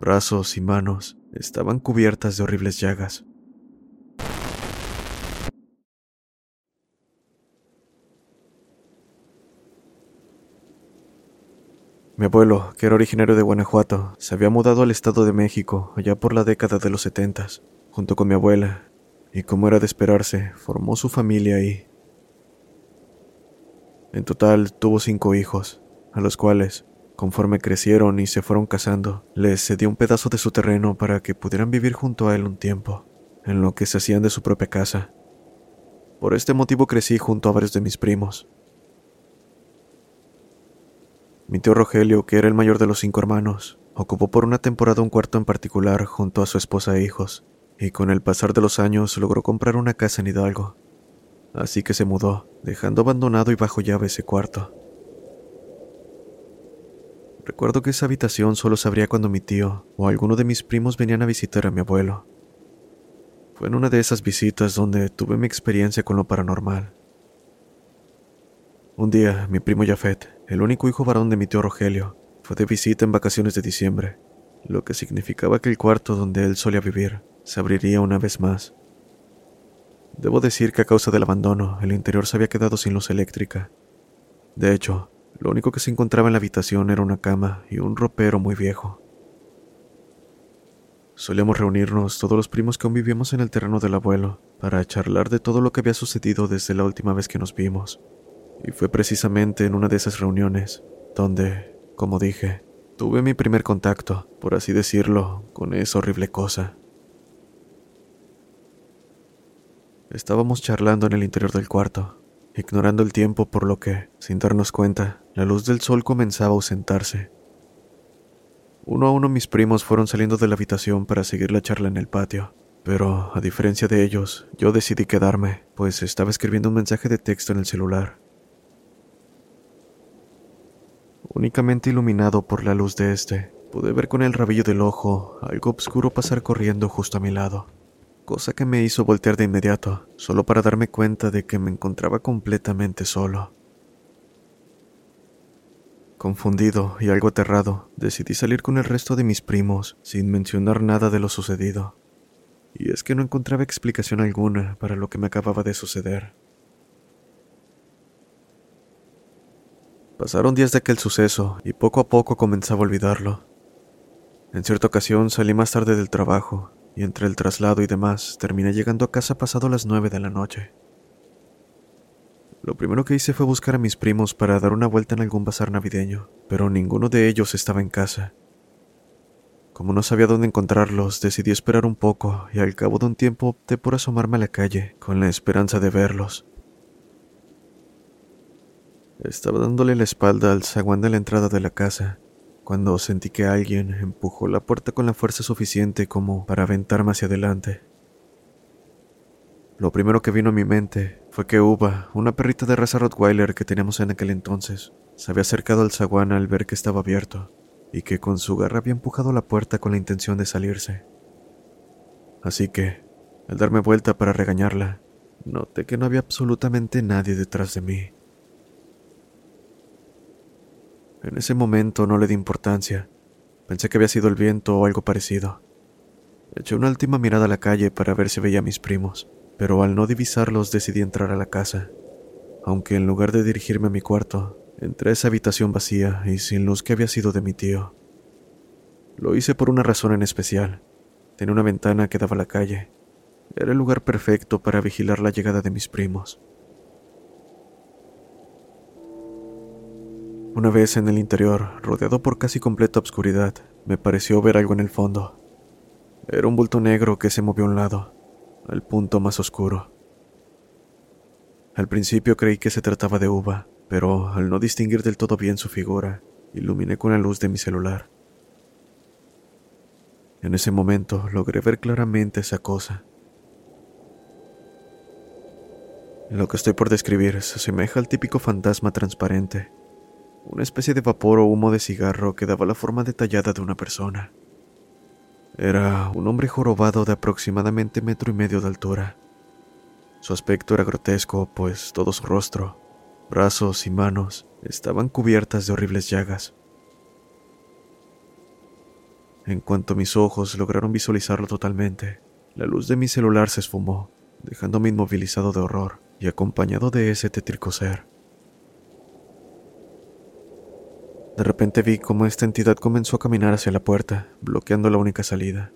brazos y manos estaban cubiertas de horribles llagas. Mi abuelo, que era originario de Guanajuato, se había mudado al Estado de México allá por la década de los setentas, junto con mi abuela, y como era de esperarse, formó su familia ahí. En total tuvo cinco hijos, a los cuales, conforme crecieron y se fueron casando, les cedió un pedazo de su terreno para que pudieran vivir junto a él un tiempo, en lo que se hacían de su propia casa. Por este motivo crecí junto a varios de mis primos. Mi tío Rogelio, que era el mayor de los cinco hermanos, ocupó por una temporada un cuarto en particular junto a su esposa e hijos, y con el pasar de los años logró comprar una casa en Hidalgo. Así que se mudó, dejando abandonado y bajo llave ese cuarto. Recuerdo que esa habitación solo se abría cuando mi tío o alguno de mis primos venían a visitar a mi abuelo. Fue en una de esas visitas donde tuve mi experiencia con lo paranormal. Un día, mi primo Jafet, el único hijo varón de mi tío Rogelio, fue de visita en vacaciones de diciembre, lo que significaba que el cuarto donde él solía vivir se abriría una vez más. Debo decir que a causa del abandono, el interior se había quedado sin luz eléctrica. De hecho, lo único que se encontraba en la habitación era una cama y un ropero muy viejo. Solíamos reunirnos todos los primos que aún vivíamos en el terreno del abuelo para charlar de todo lo que había sucedido desde la última vez que nos vimos. Y fue precisamente en una de esas reuniones donde, como dije, tuve mi primer contacto, por así decirlo, con esa horrible cosa. Estábamos charlando en el interior del cuarto, ignorando el tiempo por lo que, sin darnos cuenta, la luz del sol comenzaba a ausentarse. Uno a uno mis primos fueron saliendo de la habitación para seguir la charla en el patio, pero, a diferencia de ellos, yo decidí quedarme, pues estaba escribiendo un mensaje de texto en el celular. Únicamente iluminado por la luz de este, pude ver con el rabillo del ojo algo oscuro pasar corriendo justo a mi lado cosa que me hizo voltear de inmediato, solo para darme cuenta de que me encontraba completamente solo. Confundido y algo aterrado, decidí salir con el resto de mis primos, sin mencionar nada de lo sucedido. Y es que no encontraba explicación alguna para lo que me acababa de suceder. Pasaron días de aquel suceso y poco a poco comenzaba a olvidarlo. En cierta ocasión salí más tarde del trabajo y entre el traslado y demás terminé llegando a casa pasado las nueve de la noche. Lo primero que hice fue buscar a mis primos para dar una vuelta en algún bazar navideño, pero ninguno de ellos estaba en casa. Como no sabía dónde encontrarlos, decidí esperar un poco y al cabo de un tiempo opté por asomarme a la calle con la esperanza de verlos. Estaba dándole la espalda al zaguán de la entrada de la casa cuando sentí que alguien empujó la puerta con la fuerza suficiente como para aventarme hacia adelante. Lo primero que vino a mi mente fue que Uva, una perrita de raza Rottweiler que teníamos en aquel entonces, se había acercado al zaguán al ver que estaba abierto, y que con su garra había empujado la puerta con la intención de salirse. Así que, al darme vuelta para regañarla, noté que no había absolutamente nadie detrás de mí. En ese momento no le di importancia. Pensé que había sido el viento o algo parecido. Eché una última mirada a la calle para ver si veía a mis primos, pero al no divisarlos decidí entrar a la casa, aunque en lugar de dirigirme a mi cuarto, entré a esa habitación vacía y sin luz que había sido de mi tío. Lo hice por una razón en especial. Tenía una ventana que daba a la calle. Era el lugar perfecto para vigilar la llegada de mis primos. Una vez en el interior, rodeado por casi completa obscuridad, me pareció ver algo en el fondo. Era un bulto negro que se movió a un lado, al punto más oscuro. Al principio creí que se trataba de uva, pero al no distinguir del todo bien su figura, iluminé con la luz de mi celular. En ese momento logré ver claramente esa cosa. Lo que estoy por describir se asemeja al típico fantasma transparente, una especie de vapor o humo de cigarro que daba la forma detallada de una persona. Era un hombre jorobado de aproximadamente metro y medio de altura. Su aspecto era grotesco, pues todo su rostro, brazos y manos estaban cubiertas de horribles llagas. En cuanto mis ojos lograron visualizarlo totalmente, la luz de mi celular se esfumó, dejándome inmovilizado de horror y acompañado de ese tétrico ser. De repente vi cómo esta entidad comenzó a caminar hacia la puerta, bloqueando la única salida.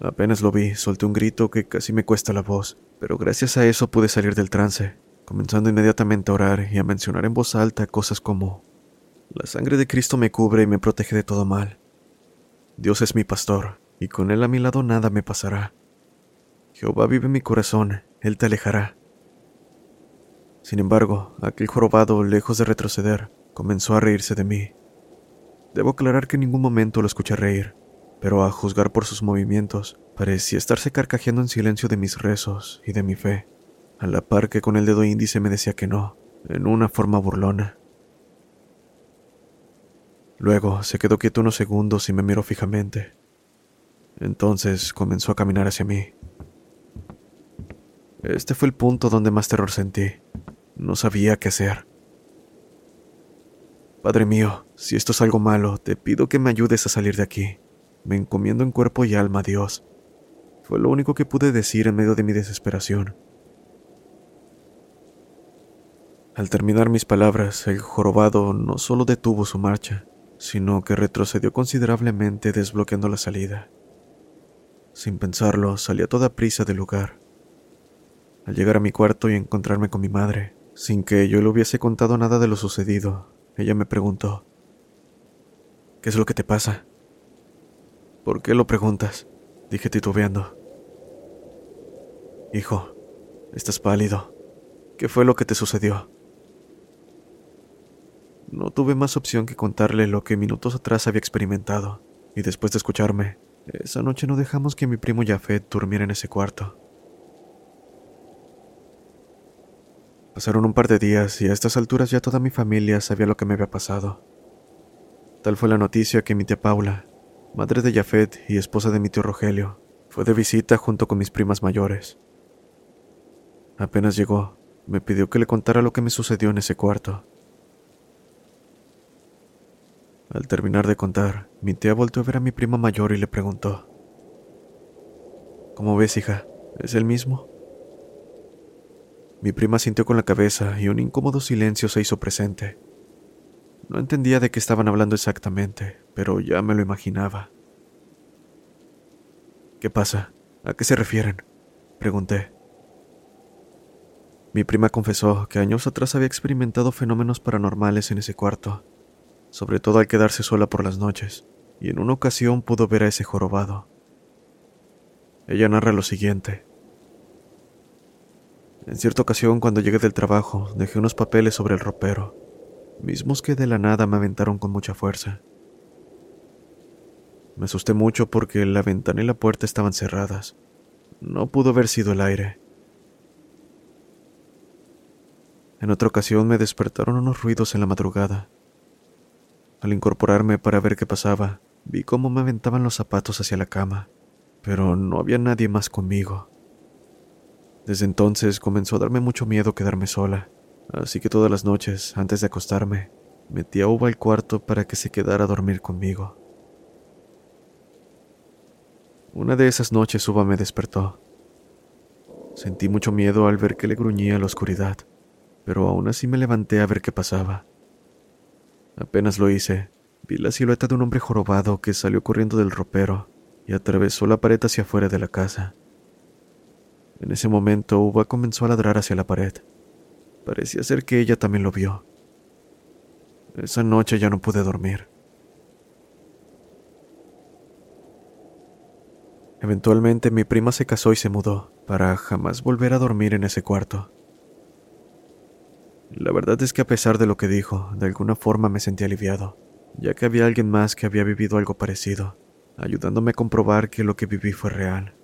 Apenas lo vi, solté un grito que casi me cuesta la voz, pero gracias a eso pude salir del trance comenzando inmediatamente a orar y a mencionar en voz alta cosas como, La sangre de Cristo me cubre y me protege de todo mal. Dios es mi pastor, y con Él a mi lado nada me pasará. Jehová vive mi corazón, Él te alejará. Sin embargo, aquel jorobado, lejos de retroceder, comenzó a reírse de mí. Debo aclarar que en ningún momento lo escuché reír, pero a juzgar por sus movimientos, parecía estarse carcajeando en silencio de mis rezos y de mi fe a la par que con el dedo índice me decía que no, en una forma burlona. Luego se quedó quieto unos segundos y me miró fijamente. Entonces comenzó a caminar hacia mí. Este fue el punto donde más terror sentí. No sabía qué hacer. Padre mío, si esto es algo malo, te pido que me ayudes a salir de aquí. Me encomiendo en cuerpo y alma a Dios. Fue lo único que pude decir en medio de mi desesperación. Al terminar mis palabras, el jorobado no solo detuvo su marcha, sino que retrocedió considerablemente desbloqueando la salida. Sin pensarlo, salí a toda prisa del lugar. Al llegar a mi cuarto y encontrarme con mi madre, sin que yo le hubiese contado nada de lo sucedido, ella me preguntó, ¿Qué es lo que te pasa? ¿Por qué lo preguntas? dije titubeando. Hijo, estás pálido. ¿Qué fue lo que te sucedió? No tuve más opción que contarle lo que minutos atrás había experimentado, y después de escucharme, esa noche no dejamos que mi primo Jafet durmiera en ese cuarto. Pasaron un par de días y a estas alturas ya toda mi familia sabía lo que me había pasado. Tal fue la noticia que mi tía Paula, madre de Jafet y esposa de mi tío Rogelio, fue de visita junto con mis primas mayores. Apenas llegó, me pidió que le contara lo que me sucedió en ese cuarto Al terminar de contar, mi tía volvió a ver a mi prima mayor y le preguntó, ¿Cómo ves, hija? ¿Es el mismo? Mi prima sintió con la cabeza y un incómodo silencio se hizo presente. No entendía de qué estaban hablando exactamente, pero ya me lo imaginaba. ¿Qué pasa? ¿A qué se refieren? Pregunté. Mi prima confesó que años atrás había experimentado fenómenos paranormales en ese cuarto sobre todo al quedarse sola por las noches, y en una ocasión pudo ver a ese jorobado. Ella narra lo siguiente. En cierta ocasión, cuando llegué del trabajo, dejé unos papeles sobre el ropero, mismos que de la nada me aventaron con mucha fuerza. Me asusté mucho porque la ventana y la puerta estaban cerradas. No pudo haber sido el aire. En otra ocasión me despertaron unos ruidos en la madrugada Al incorporarme para ver qué pasaba, vi cómo me aventaban los zapatos hacia la cama, pero no había nadie más conmigo. Desde entonces comenzó a darme mucho miedo quedarme sola, así que todas las noches, antes de acostarme, metí a Uva al cuarto para que se quedara a dormir conmigo. Una de esas noches Uva me despertó. Sentí mucho miedo al ver que le gruñía la oscuridad, pero aún así me levanté a ver qué pasaba. Apenas lo hice, vi la silueta de un hombre jorobado que salió corriendo del ropero y atravesó la pared hacia afuera de la casa. En ese momento, Uva comenzó a ladrar hacia la pared. Parecía ser que ella también lo vio. Esa noche ya no pude dormir. Eventualmente mi prima se casó y se mudó, para jamás volver a dormir en ese cuarto. La verdad es que a pesar de lo que dijo, de alguna forma me sentí aliviado, ya que había alguien más que había vivido algo parecido, ayudándome a comprobar que lo que viví fue real.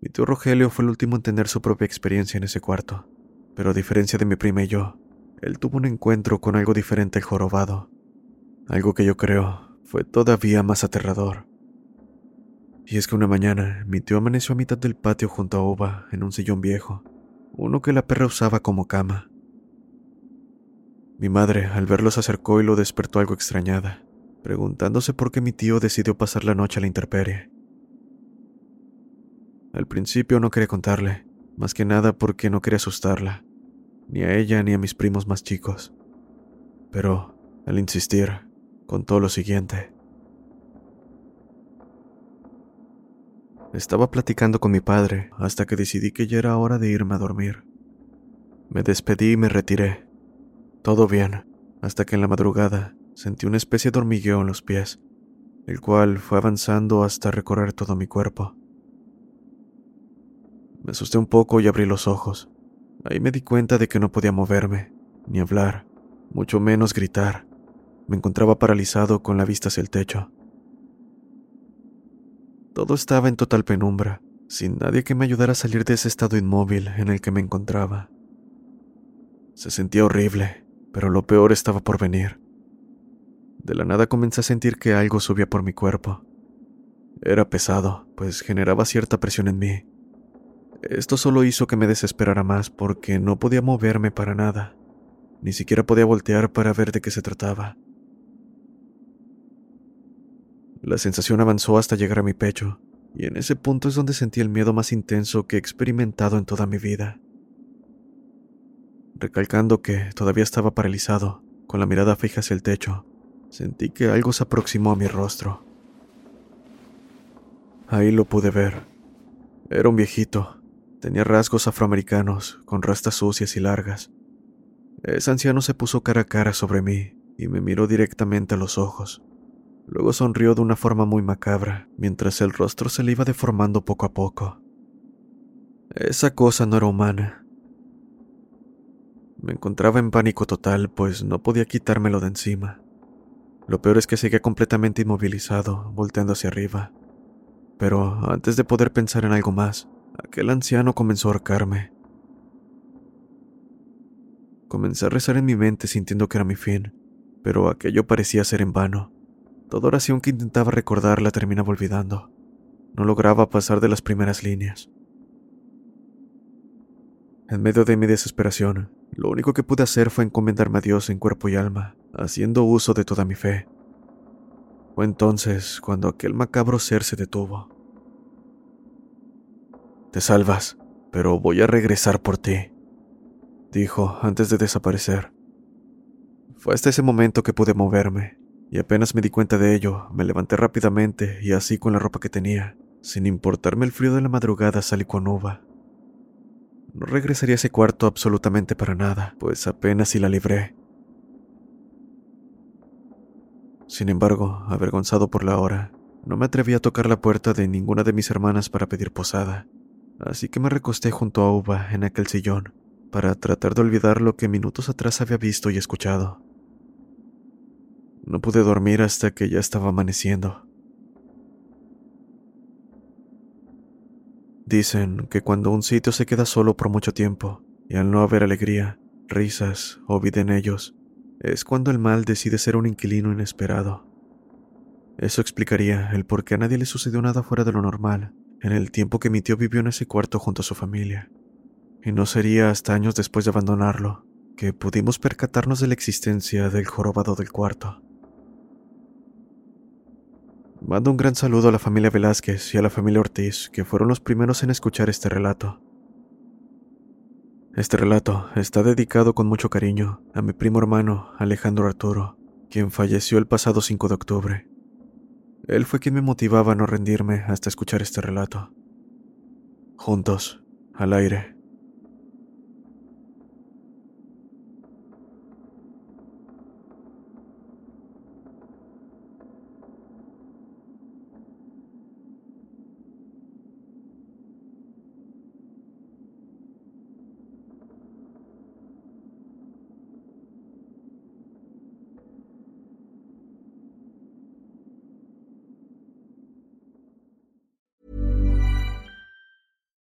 Mi tío Rogelio fue el último en tener su propia experiencia en ese cuarto, pero a diferencia de mi prima y yo, él tuvo un encuentro con algo diferente al jorobado, algo que yo creo fue todavía más aterrador. Y es que una mañana mi tío amaneció a mitad del patio junto a Uva en un sillón viejo, uno que la perra usaba como cama. Mi madre, al verlo, se acercó y lo despertó algo extrañada, preguntándose por qué mi tío decidió pasar la noche a la intemperie. Al principio no quería contarle, más que nada porque no quería asustarla, ni a ella ni a mis primos más chicos. Pero, al insistir, contó lo siguiente. Estaba platicando con mi padre hasta que decidí que ya era hora de irme a dormir. Me despedí y me retiré. Todo bien, hasta que en la madrugada sentí una especie de hormigueo en los pies, el cual fue avanzando hasta recorrer todo mi cuerpo. Me asusté un poco y abrí los ojos. Ahí me di cuenta de que no podía moverme, ni hablar, mucho menos gritar. Me encontraba paralizado con la vista hacia el techo. Todo estaba en total penumbra, sin nadie que me ayudara a salir de ese estado inmóvil en el que me encontraba. Se sentía horrible, pero lo peor estaba por venir. De la nada comencé a sentir que algo subía por mi cuerpo. Era pesado, pues generaba cierta presión en mí, esto solo hizo que me desesperara más porque no podía moverme para nada. Ni siquiera podía voltear para ver de qué se trataba. La sensación avanzó hasta llegar a mi pecho, y en ese punto es donde sentí el miedo más intenso que he experimentado en toda mi vida. Recalcando que todavía estaba paralizado, con la mirada fija hacia el techo, sentí que algo se aproximó a mi rostro. Ahí lo pude ver. Era un viejito, Tenía rasgos afroamericanos, con rastas sucias y largas. Ese anciano se puso cara a cara sobre mí y me miró directamente a los ojos. Luego sonrió de una forma muy macabra, mientras el rostro se le iba deformando poco a poco. Esa cosa no era humana. Me encontraba en pánico total, pues no podía quitármelo de encima. Lo peor es que seguía completamente inmovilizado, volteando hacia arriba. Pero antes de poder pensar en algo más, aquel anciano comenzó a ahorcarme. Comencé a rezar en mi mente sintiendo que era mi fin, pero aquello parecía ser en vano. Toda oración que intentaba recordar la terminaba olvidando. No lograba pasar de las primeras líneas. En medio de mi desesperación, lo único que pude hacer fue encomendarme a Dios en cuerpo y alma, haciendo uso de toda mi fe. Fue entonces cuando aquel macabro ser se detuvo. Te salvas, pero voy a regresar por ti, dijo antes de desaparecer. Fue hasta ese momento que pude moverme, y apenas me di cuenta de ello, me levanté rápidamente y así con la ropa que tenía, sin importarme el frío de la madrugada salí con uva. No regresaría a ese cuarto absolutamente para nada, pues apenas si la libré. Sin embargo, avergonzado por la hora, no me atreví a tocar la puerta de ninguna de mis hermanas para pedir posada, así que me recosté junto a Uva en aquel sillón para tratar de olvidar lo que minutos atrás había visto y escuchado. No pude dormir hasta que ya estaba amaneciendo. Dicen que cuando un sitio se queda solo por mucho tiempo y al no haber alegría, risas o vida en ellos, es cuando el mal decide ser un inquilino inesperado. Eso explicaría el por qué a nadie le sucedió nada fuera de lo normal en el tiempo que mi tío vivió en ese cuarto junto a su familia. Y no sería hasta años después de abandonarlo que pudimos percatarnos de la existencia del jorobado del cuarto. Mando un gran saludo a la familia Velázquez y a la familia Ortiz, que fueron los primeros en escuchar este relato. Este relato está dedicado con mucho cariño a mi primo hermano Alejandro Arturo, quien falleció el pasado 5 de octubre. Él fue quien me motivaba a no rendirme hasta escuchar este relato. Juntos, al aire.